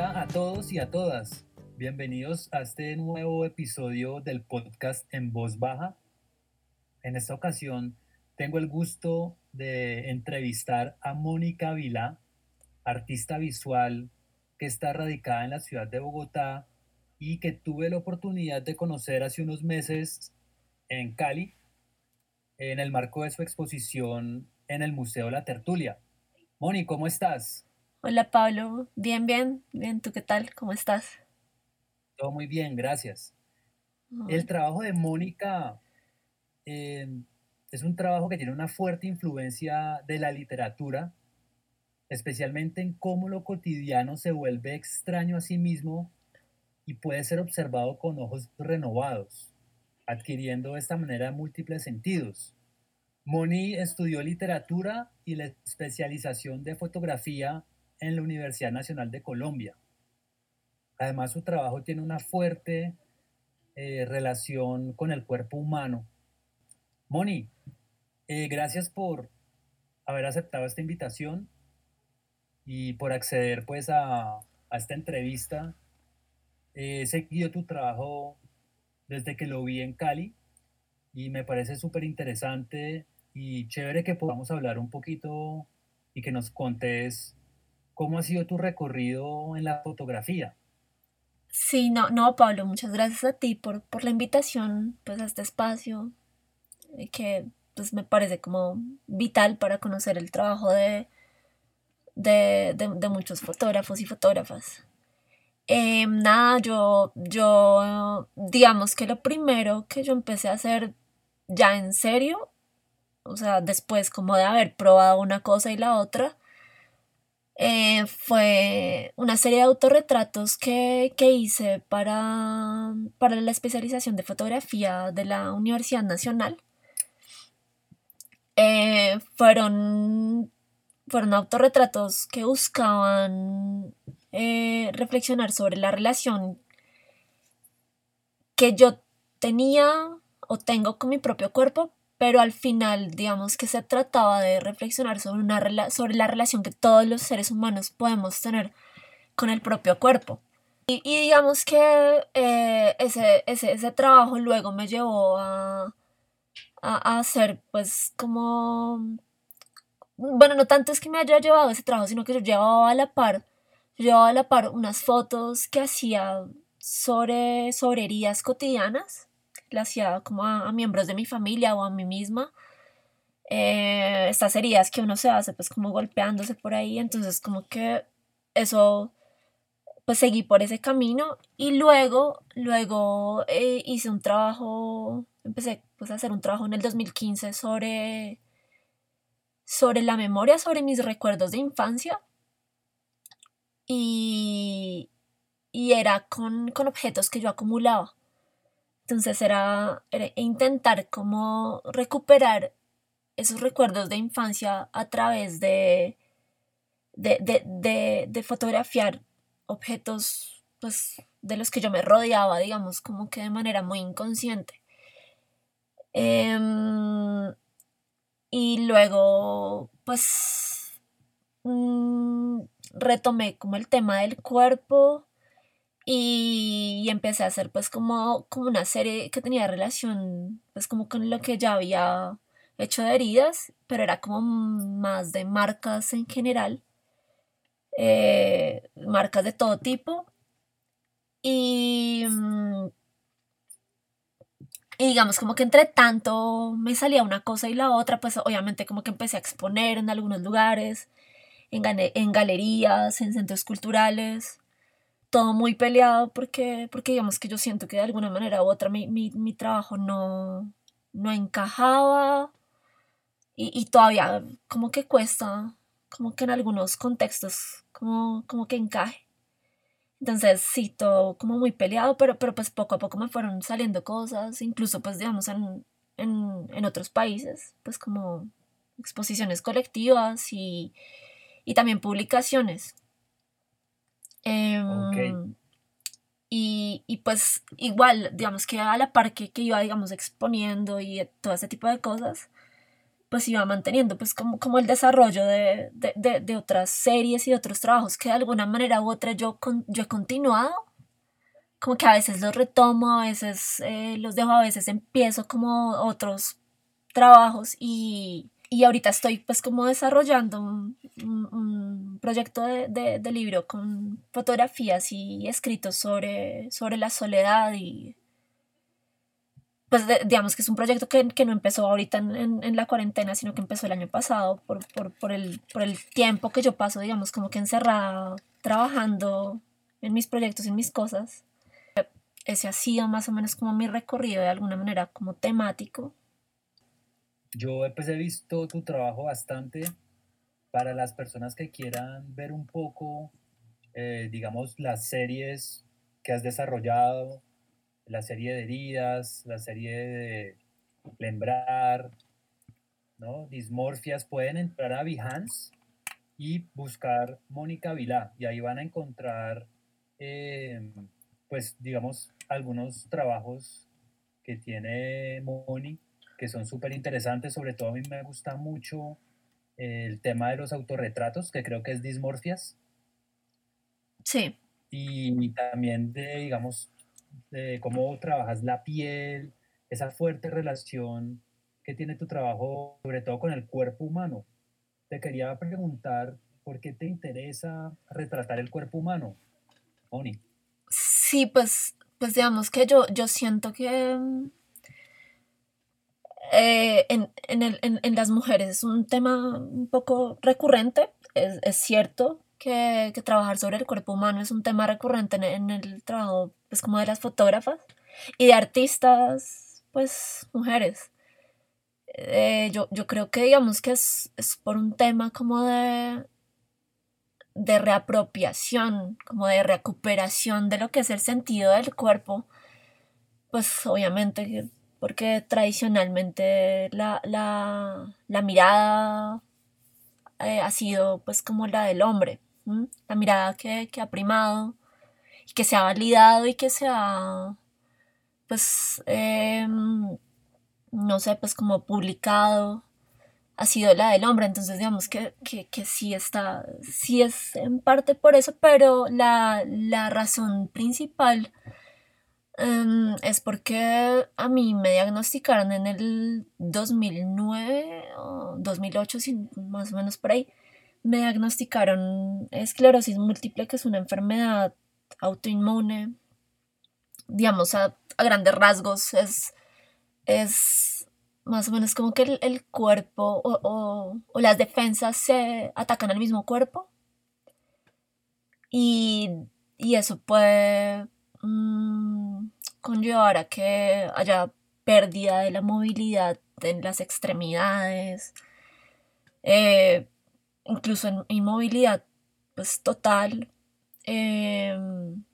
Hola a todos y a todas. Bienvenidos a este nuevo episodio del podcast en voz baja. En esta ocasión tengo el gusto de entrevistar a Mónica Vilá, artista visual que está radicada en la ciudad de Bogotá y que tuve la oportunidad de conocer hace unos meses en Cali, en el marco de su exposición en el Museo La Tertulia. Moni, ¿cómo estás? Hola Pablo, bien, bien, bien, ¿tú qué tal? ¿Cómo estás? Todo muy bien, gracias. El trabajo de Mónica eh, es un trabajo que tiene una fuerte influencia de la literatura, especialmente en cómo lo cotidiano se vuelve extraño a sí mismo y puede ser observado con ojos renovados, adquiriendo de esta manera múltiples sentidos. Moni estudió literatura y la especialización de fotografía en la Universidad Nacional de Colombia. Además, su trabajo tiene una fuerte eh, relación con el cuerpo humano. Moni, eh, gracias por haber aceptado esta invitación y por acceder pues a, a esta entrevista. he seguido tu trabajo desde que lo vi en Cali y me parece súper interesante y chévere que podamos hablar un poquito y que nos contes ¿Cómo ha sido tu recorrido en la fotografía? Sí, no, no, Pablo, muchas gracias a ti por, por la invitación pues, a este espacio eh, que pues, me parece como vital para conocer el trabajo de, de, de, muchos fotógrafos y fotógrafas. Eh, nada, yo, yo, digamos que lo primero que yo empecé a hacer ya en serio, o sea, después como de haber probado una cosa y la otra, eh, fue una serie de autorretratos que, hice para, para la especialización de fotografía de la Universidad Nacional. Eh, fueron, fueron autorretratos que buscaban eh, reflexionar sobre la relación que yo tenía o tengo con mi propio cuerpo, pero al final, digamos que se trataba de reflexionar sobre, una sobre la relación que todos los seres humanos podemos tener con el propio cuerpo. Y, digamos que eh, ese, ese, ese, trabajo luego me llevó a, a, hacer pues como... Bueno, no tanto es que me haya llevado ese trabajo, sino que yo llevaba a la par, a la par unas fotos que hacía sobre, sobre heridas cotidianas como a, miembros de mi familia o a mí misma. Eh, estas heridas que uno se hace pues como golpeándose por ahí, entonces como que eso pues seguí por ese camino y luego, luego eh, hice un trabajo, empecé pues a hacer un trabajo en el 2015 sobre, sobre la memoria, sobre mis recuerdos de infancia y, y era con, con objetos que yo acumulaba. Entonces era, intentar como recuperar esos recuerdos de infancia a través de, de, fotografiar objetos pues, de los que yo me rodeaba, digamos, como que de manera muy inconsciente. Em, y luego, pues, mm, retomé como el tema del cuerpo y, empecé a hacer pues como, como una serie que tenía relación pues como con lo que ya había hecho de heridas, pero era como más de marcas en general, eh, marcas de todo tipo. Y, mm, y digamos como que entre tanto me salía una cosa y la otra, pues obviamente como que empecé a exponer en algunos lugares, en, en galerías, en centros culturales todo muy peleado porque, porque digamos que yo siento que de alguna manera u otra mi, mi, trabajo no, no encajaba y, y, todavía como que cuesta, como que en algunos contextos como, como que encaje. Entonces sí, todo como muy peleado, pero, pero pues poco a poco me fueron saliendo cosas, incluso pues digamos en, en, en otros países, pues como exposiciones colectivas y, y también publicaciones. Em, y, y, pues igual, digamos que a la par que, que iba, digamos, exponiendo y todo ese tipo de cosas, pues iba manteniendo pues como, como el desarrollo de, otras series y otros trabajos que de alguna manera u otra yo, yo he continuado. Como que a veces los retomo, a veces eh, los dejo, a veces empiezo como otros trabajos y, ahorita estoy pues como desarrollando un, proyecto de, libro con fotografías y escritos sobre, sobre la soledad y pues digamos que es un proyecto que, no empezó ahorita en, la cuarentena, sino que empezó el año pasado por, el, por el tiempo que yo paso, digamos, como que encerrada, trabajando en mis proyectos, en mis cosas. Ese ha sido más o menos como mi recorrido de alguna manera como temático. Yo pues he visto tu trabajo bastante para las personas que quieran ver un poco, eh, digamos, las series que has desarrollado, la serie de heridas, la serie de lembrar, ¿no? Dismorfias, pueden entrar a Behance y buscar Mónica Vilá y ahí van a encontrar, em, pues digamos, algunos trabajos que tiene Moni que son súper interesantes, sobre todo a mí me gusta mucho el tema de los autorretratos, que creo que es dismorfias. Sí. Y también de, digamos, de cómo trabajas la piel, esa fuerte relación que tiene tu trabajo, sobre todo con el cuerpo humano. Te quería preguntar, ¿por qué te interesa retratar el cuerpo humano, Oni? Sí, pues, pues digamos que yo, yo siento que eh, en, en, las mujeres es un tema un poco recurrente, es, es cierto, que, trabajar sobre el cuerpo humano es un tema recurrente en, el trabajo, pues como de las fotógrafas y de artistas, pues mujeres. Eh, yo, creo que digamos que es, por un tema como de, de reapropiación, como de recuperación de lo que es el sentido del cuerpo, pues obviamente porque tradicionalmente la, mirada eh, ha sido pues como la del hombre la mirada que, ha primado y que se ha validado y que se ha, pues, em, no sé, pues como publicado, ha sido la del hombre. Entonces, digamos que, que, sí está, sí es en parte por eso, pero la, razón principal em, es porque a mí me diagnosticaron en el 2009 o 2008, más o menos por ahí, me diagnosticaron esclerosis múltiple, que es una enfermedad autoinmune. Digamos, a, grandes rasgos, es, es más o menos como que el, cuerpo o, las defensas se atacan al mismo cuerpo. Y, eso puede mm, conllevar a que haya pérdida de la movilidad en las extremidades. Eh, incluso en inmovilidad pues total, em,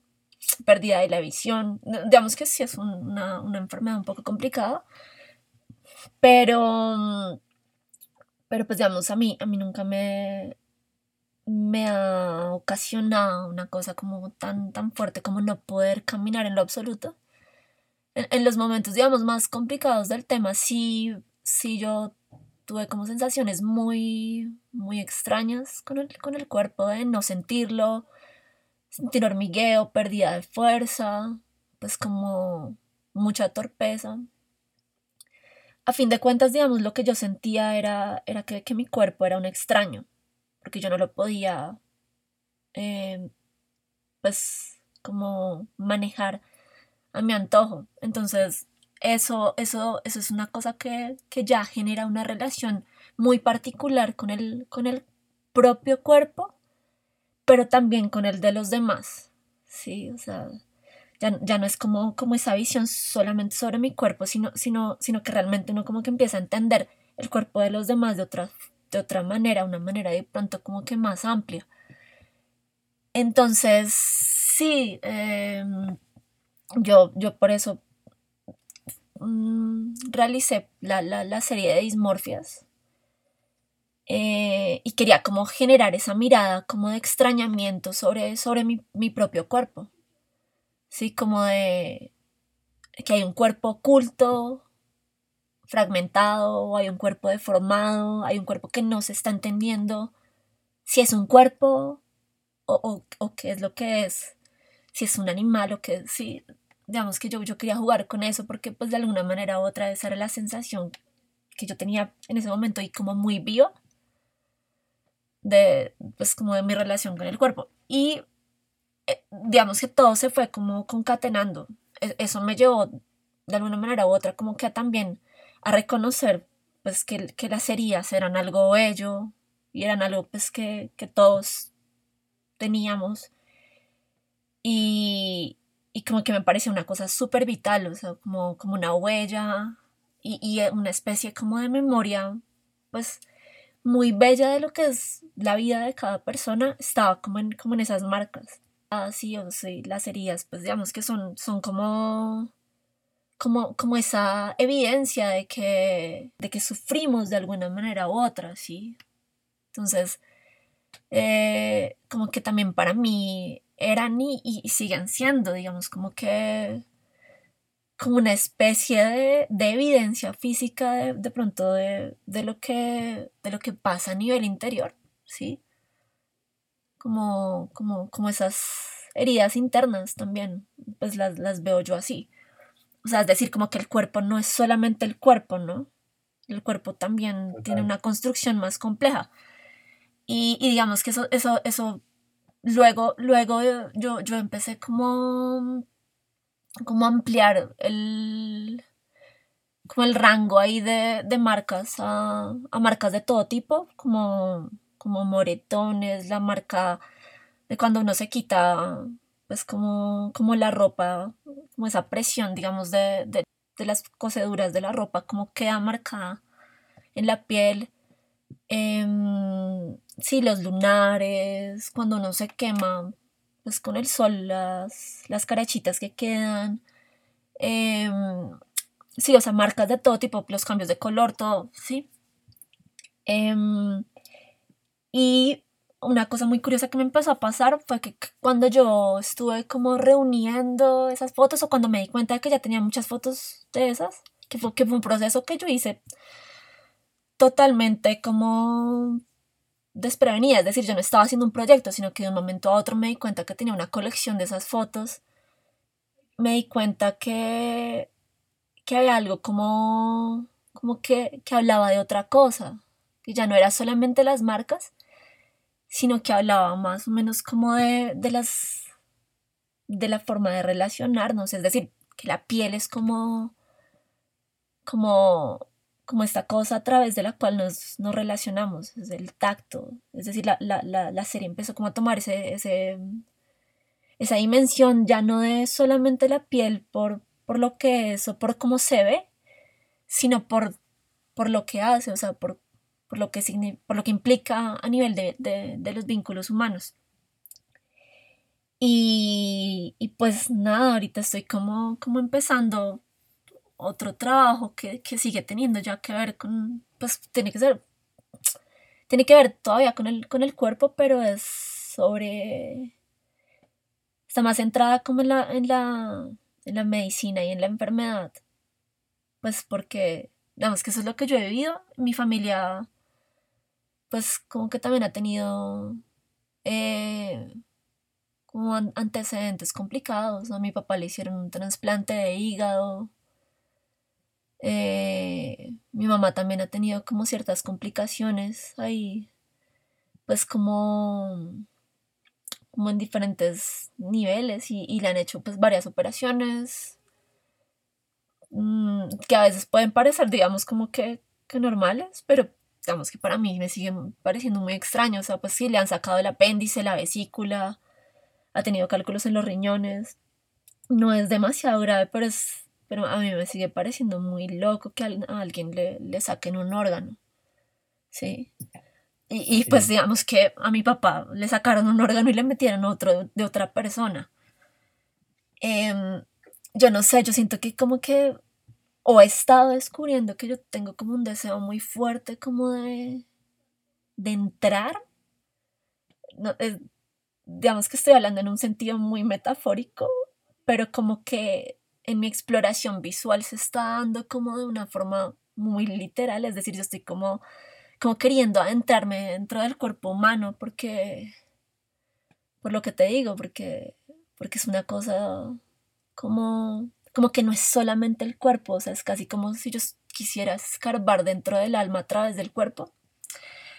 pérdida de la visión. Digamos que sí es una, enfermedad un poco complicada, pero, pero pues digamos, a mí, a mí nunca me, me ha ocasionado una cosa como tan, tan fuerte como no poder caminar en lo absoluto. En, los momentos, digamos, más complicados del tema, sí, sí yo tuve como sensaciones muy, muy extrañas con el, con el cuerpo, de no sentirlo, sentir hormigueo, pérdida de fuerza, pues como mucha torpeza. A fin de cuentas, digamos, lo que yo sentía era, era que, mi cuerpo era un extraño, porque yo no lo podía, eh, pues, como manejar a mi antojo. Entonces, eso, eso, eso es una cosa que, ya genera una relación muy particular con el, con el propio cuerpo, pero también con el de los demás. Sí, o sea, ya, no es como, como esa visión solamente sobre mi cuerpo, sino, sino, sino que realmente uno como que empieza a entender el cuerpo de los demás de otra, de otra manera, una manera de pronto como que más amplia. Entonces, sí, em, yo, yo por eso Mm, realicé la, serie de dismorfias eh, y quería como generar esa mirada como de extrañamiento sobre, sobre mi, propio cuerpo. Sí, como de que hay un cuerpo oculto, fragmentado, hay un cuerpo deformado, hay un cuerpo que no se está entendiendo. Si es un cuerpo o, o, qué es lo que es, si es un animal o qué, si, digamos que yo, yo quería jugar con eso porque pues de alguna manera u otra esa era la sensación que yo tenía en ese momento y como muy vivo de pues como de mi relación con el cuerpo. Y eh, digamos que todo se fue como concatenando. E, eso me llevó de alguna manera u otra como que también a reconocer pues que, las heridas eran algo bello y eran algo pues que, que todos teníamos y, y como que me parecía una cosa súper vital, o sea, como, como una huella y, y, una especie como de memoria, pues muy bella de lo que es la vida de cada persona, estaba como en, como en esas marcas. Así, o sea, las heridas, pues digamos que son, son como como, como esa evidencia de que, de que sufrimos de alguna manera u otra, ¿sí? Entonces, eh, como que también para mí eran y, y, siguen siendo, digamos, como que como una especie de, de evidencia física de, de pronto de, de, lo que, de lo que pasa a nivel interior, ¿sí? Como, como, como esas heridas internas también, pues las, las veo yo así. O sea, es decir, como que el cuerpo no es solamente el cuerpo, ¿no? El cuerpo también tiene una construcción más compleja. Y, y, digamos que eso, eso, eso, luego, luego yo, yo empecé como, como a ampliar el, como el rango ahí de, de marcas a, a, marcas de todo tipo, como, como moretones, la marca de cuando uno se quita pues como, como la ropa, como esa presión, digamos, de, de, de las coseduras de la ropa, como queda marcada en la piel. Eh, sí, los lunares, cuando uno se quema, pues con el sol, las, las carachitas que quedan. Eh, sí, o sea, marcas de todo tipo, los cambios de color, todo, sí. Eh, y una cosa muy curiosa que me empezó a pasar fue que cuando yo estuve como reuniendo esas fotos o cuando me di cuenta de que ya tenía muchas fotos de esas, que fue, que fue un proceso que yo hice totalmente como desprevenida, es decir, yo no estaba haciendo un proyecto, sino que de un momento a otro me di cuenta que tenía una colección de esas fotos, me di cuenta que, que había algo como, como que, que hablaba de otra cosa, que ya no era solamente las marcas, sino que hablaba más o menos como de, de las de la forma de relacionarnos, es decir, que la piel es como como como esta cosa a través de la cual nos, nos relacionamos, es el tacto, es decir, la, la, la, la serie empezó como a tomar ese, ese, esa dimensión ya no de solamente la piel por, por lo que es o por cómo se ve, sino por, por lo que hace, o sea, por por lo que, por lo que implica a nivel de, de, de los vínculos humanos. Y, y, pues nada, ahorita estoy como, como empezando otro trabajo que, que, sigue teniendo ya que ver con, pues tiene que ser, tiene que ver todavía con el, con el cuerpo, pero es sobre, está más centrada como en la, en la, en la medicina y en la enfermedad, pues porque, digamos que eso es lo que yo he vivido, mi familia pues como que también ha tenido eh, como antecedentes complicados. A mi papá le hicieron un trasplante de hígado. Eh, mi mamá también ha tenido como ciertas complicaciones ahí, pues como, como en diferentes niveles y, y le han hecho pues varias operaciones mm, que a veces pueden parecer digamos como que, que normales, pero digamos que para mí me sigue pareciendo muy extraño. O sea, pues sí, le han sacado el apéndice, la vesícula, ha tenido cálculos en los riñones. No es demasiado grave, pero, es, pero a mí me sigue pareciendo muy loco que a alguien le, le saquen un órgano. Sí. Y, y, pues digamos que a mi papá le sacaron un órgano y le metieron otro de, otra persona. Eh, yo no sé, yo siento que como que o he estado descubriendo que yo tengo como un deseo muy fuerte como de, de entrar. No, digamos que estoy hablando en un sentido muy metafórico, pero como que en mi exploración visual se está dando como de una forma muy literal, es decir, yo estoy como, como queriendo adentrarme dentro del cuerpo humano porque, por lo que te digo, porque, porque es una cosa como, como que no es solamente el cuerpo, o sea, es casi como si yo quisiera escarbar dentro del alma a través del cuerpo.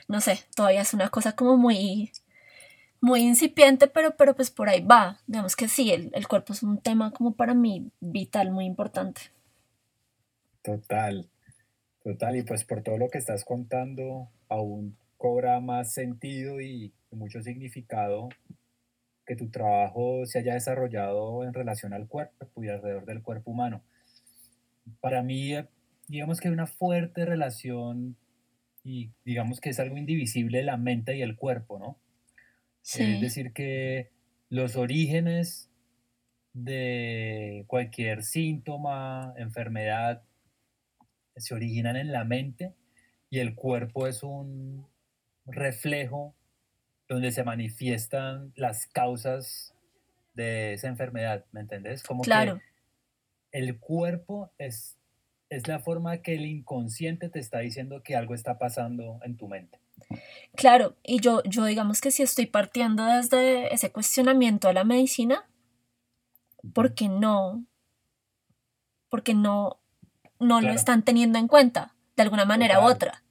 No sé, todavía es una cosa como muy, muy incipiente, pero, pero pues por ahí va. Digamos que sí, el, el cuerpo es un tema como para mí vital, muy importante. Total, total. Y pues por todo lo que estás contando, aún cobra más sentido y mucho significado que tu trabajo se haya desarrollado en relación al cuerpo y alrededor del cuerpo humano. Para mí, digamos que hay una fuerte relación y digamos que es algo indivisible la mente y el cuerpo, ¿no? Es decir, que los orígenes de cualquier síntoma, enfermedad, se originan en la mente y el cuerpo es un reflejo donde se manifiestan las causas de esa enfermedad, ¿me entendés? Como claro. que el cuerpo es, es la forma que el inconsciente te está diciendo que algo está pasando en tu mente. Claro, y yo, yo digamos que si estoy partiendo desde ese cuestionamiento a la medicina, porque no, porque no, no lo están teniendo en cuenta de alguna manera u otra.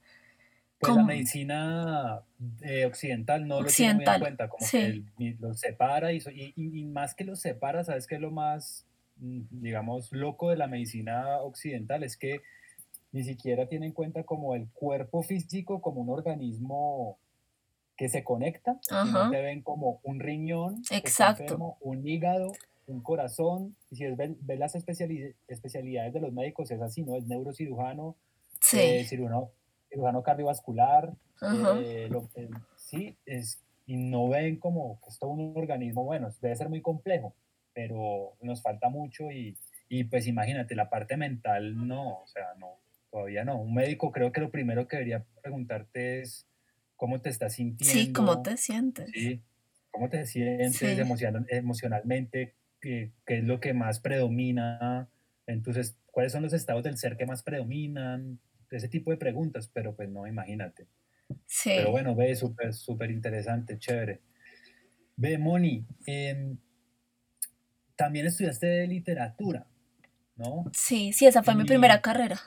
Pues la medicina eh, occidental no lo tiene muy en cuenta, como que lo separa y, y, más que lo separa, ¿sabes qué es lo más, mm, digamos, loco de la medicina occidental? Es que ni siquiera tiene en cuenta como el cuerpo físico como un organismo que se conecta, sino te ven como un riñón, Exacto. un hígado, un corazón, y si ves, las especialidades de los médicos es así, ¿no? Es neurocirujano, sí. Eh, cirujano, cardiovascular, eh, sí, es, y no ven como que es todo un organismo, bueno, debe ser muy complejo, pero nos falta mucho y, y pues imagínate, la parte mental no, o sea, no, Todavía no. Un médico creo que lo primero que debería preguntarte es cómo te estás sintiendo. Sí, cómo te sientes. Sí, cómo te sientes emocionalmente, qué, es lo que más predomina, entonces, cuáles son los estados del ser que más predominan, ese tipo de preguntas, pero pues no, imagínate. Sí. Pero bueno, ve, súper, súper interesante, chévere. Ve, Moni, em, también estudiaste literatura, ¿no? Sí, sí, esa fue mi primera carrera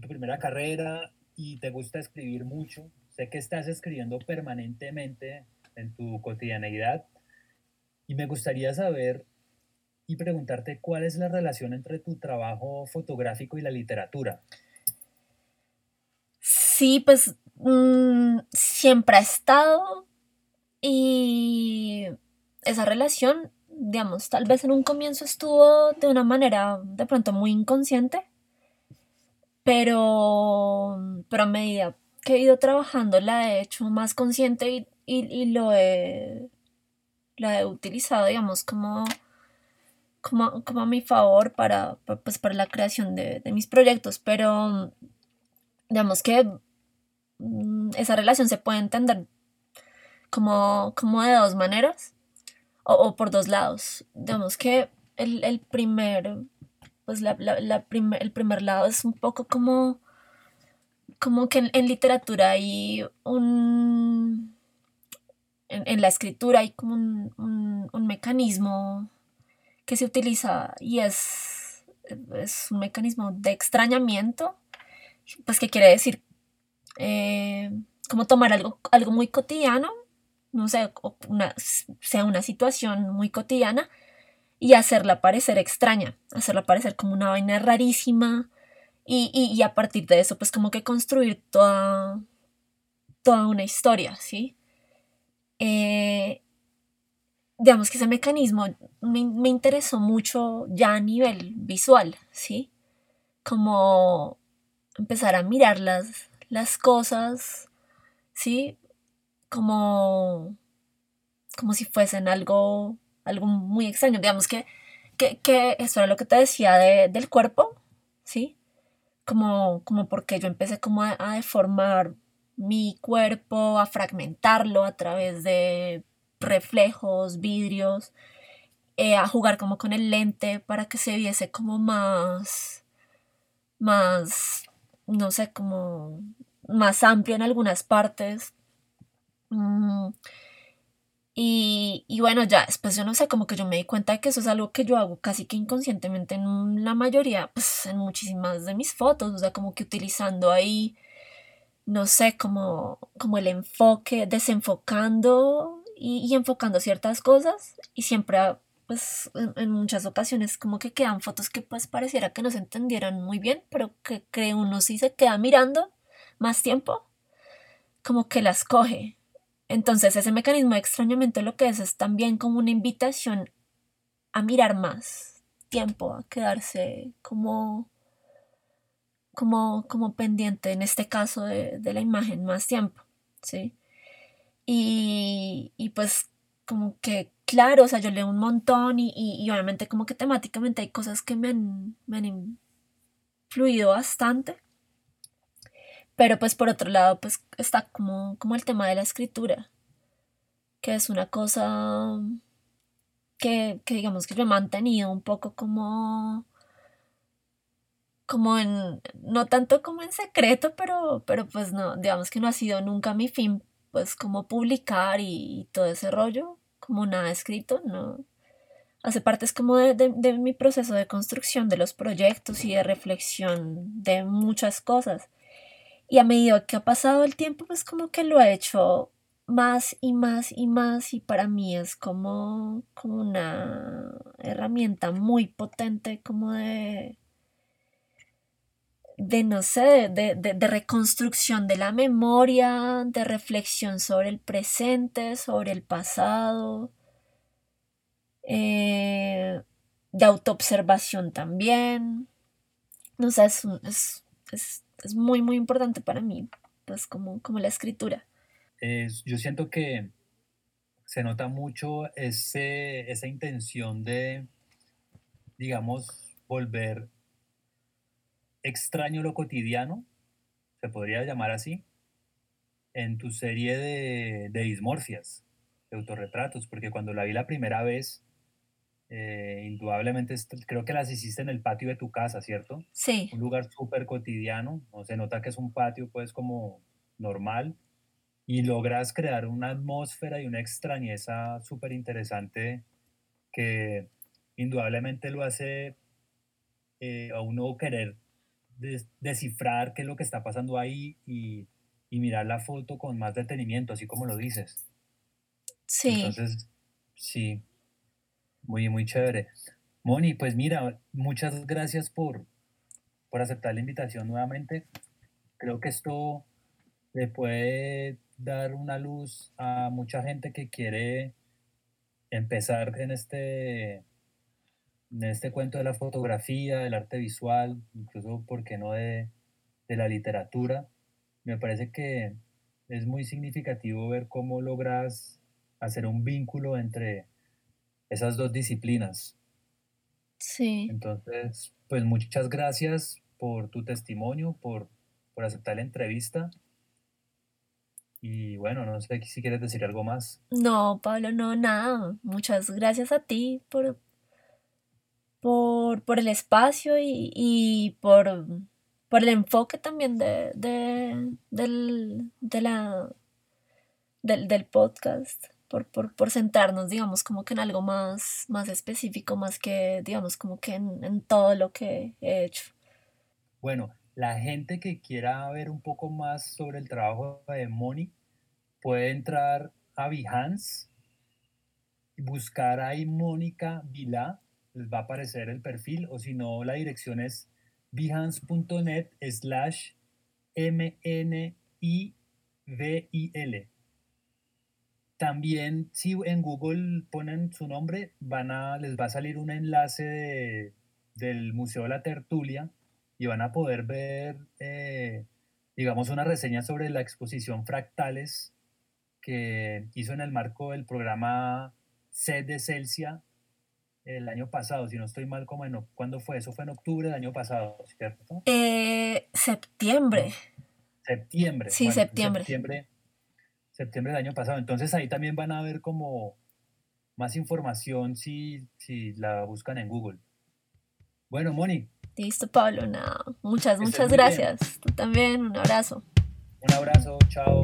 tu primera carrera y te gusta escribir mucho. Sé que estás escribiendo permanentemente en tu cotidianeidad y me gustaría saber y preguntarte cuál es la relación entre tu trabajo fotográfico y la literatura. Sí, pues mm, siempre ha estado y esa relación, digamos, tal vez en un comienzo estuvo de una manera de pronto muy inconsciente, pero, pero a medida que he ido trabajando la he hecho más consciente y, y, lo he, la he utilizado, digamos, como, como, como a mi favor para, pues, para la creación de, de mis proyectos, pero digamos que esa relación se puede entender como, como de dos maneras o, o, por dos lados. Digamos que el, el primer pues la, el primer lado es un poco como, como que en, literatura hay un... En, la escritura hay como un, mecanismo que se utiliza y es, es un mecanismo de extrañamiento, pues que quiere decir eh, como tomar algo, algo muy cotidiano, no sé, una, sea una situación muy cotidiana, y hacerla parecer extraña, hacerla parecer como una vaina rarísima y, a partir de eso pues como que construir toda, toda una historia, ¿sí? Eh, digamos que ese mecanismo me, interesó mucho ya a nivel visual, ¿sí? Como empezar a mirar las, las cosas, ¿sí? Como, como si fuesen algo algo muy extraño. Digamos que, que, que eso era lo que te decía del cuerpo, ¿sí? Como, como porque yo empecé como a, deformar mi cuerpo, a fragmentarlo a través de reflejos, vidrios, eh, a jugar como con el lente para que se viese como más, más, no sé, como más amplio en algunas partes. Mm, y, bueno, ya después yo no sé, como que yo me di cuenta de que eso es algo que yo hago casi que inconscientemente en la mayoría, pues en muchísimas de mis fotos, o sea, como que utilizando ahí, no sé, como, como el enfoque, desenfocando y, enfocando ciertas cosas y siempre, pues en, muchas ocasiones como que quedan fotos que pues pareciera que no se entendieran muy bien, pero que, que uno sí se queda mirando más tiempo, como que las coge entonces ese mecanismo de extrañamiento lo que es es también como una invitación a mirar más tiempo, a quedarse como, como, como pendiente en este caso de, la imagen más tiempo, ¿sí? Y, pues como que, claro, o sea, yo leo un montón y, y, obviamente como que temáticamente hay cosas que me han, me han influido bastante. Pero pues por otro lado, pues está como, como el tema de la escritura, que es una cosa que, digamos que yo he mantenido un poco como como en, no tanto como en secreto, pero, pero pues no, digamos que no ha sido nunca mi fin, pues como publicar y, todo ese rollo, como nada escrito, no. Hace parte es como de, de, mi proceso de construcción de los proyectos y de reflexión de muchas cosas. Y a medida que ha pasado el tiempo, pues como que lo ha hecho más y más y más y para mí es como, como una herramienta muy potente como de de no sé, de, de, reconstrucción de la memoria, de reflexión sobre el presente, sobre el pasado, eh, de autoobservación también. No sé, es, es es muy, muy importante para mí, pues como, como la escritura. yo siento que se nota mucho ese, esa intención de, digamos, volver extraño lo cotidiano, se podría llamar así, en tu serie de, de dismorfias, de autorretratos, porque cuando la vi la primera vez, eh, indudablemente creo que las hiciste en el patio de tu casa, ¿cierto? Sí. Un lugar súper cotidiano, ¿no? se nota que es un patio pues como normal y logras crear una atmósfera y una extrañeza súper interesante que indudablemente lo hace eh, a uno querer descifrar qué es lo que está pasando ahí y, y mirar la foto con más detenimiento, así como lo dices. Sí. Entonces, sí, muy, muy chévere. Moni, pues mira, muchas gracias por, por aceptar la invitación nuevamente. Creo que esto le puede dar una luz a mucha gente que quiere empezar en este, en este cuento de la fotografía, del arte visual, incluso, ¿por qué no?, de, de la literatura. Me parece que es muy significativo ver cómo logras hacer un vínculo entre esas dos disciplinas. Sí. Entonces, pues muchas gracias por tu testimonio, por, por aceptar la entrevista. Y bueno, no sé si quieres decir algo más. No, Pablo, no, nada. Muchas gracias a ti por, por, por el espacio y, y por, por, el enfoque también de, de, del, de la, del, del podcast por, por, por, sentarnos, digamos, como que en algo más, más específico, más que, digamos, como que en, todo lo que he hecho. Bueno, la gente que quiera ver un poco más sobre el trabajo de Moni puede entrar a Behance buscar ahí Mónica Vila, les va a aparecer el perfil, o si no, la dirección es behance.net slash M-N-I-V-I-L. También si en Google ponen su nombre, van a, les va a salir un enlace del Museo de la Tertulia y van a poder ver, eh, digamos, una reseña sobre la exposición Fractales que hizo en el marco del programa Sed de Celsia el año pasado, si no estoy mal, como en, ¿cuándo fue? Eso fue en octubre del año pasado, ¿cierto? Eh, septiembre. Septiembre. Sí, septiembre. septiembre septiembre del año pasado. Entonces ahí también van a ver como más información si, si la buscan en Google. Bueno, Moni, Listo, Pablo, nada. Muchas, muchas gracias. Tú también, un abrazo. Un abrazo, chao.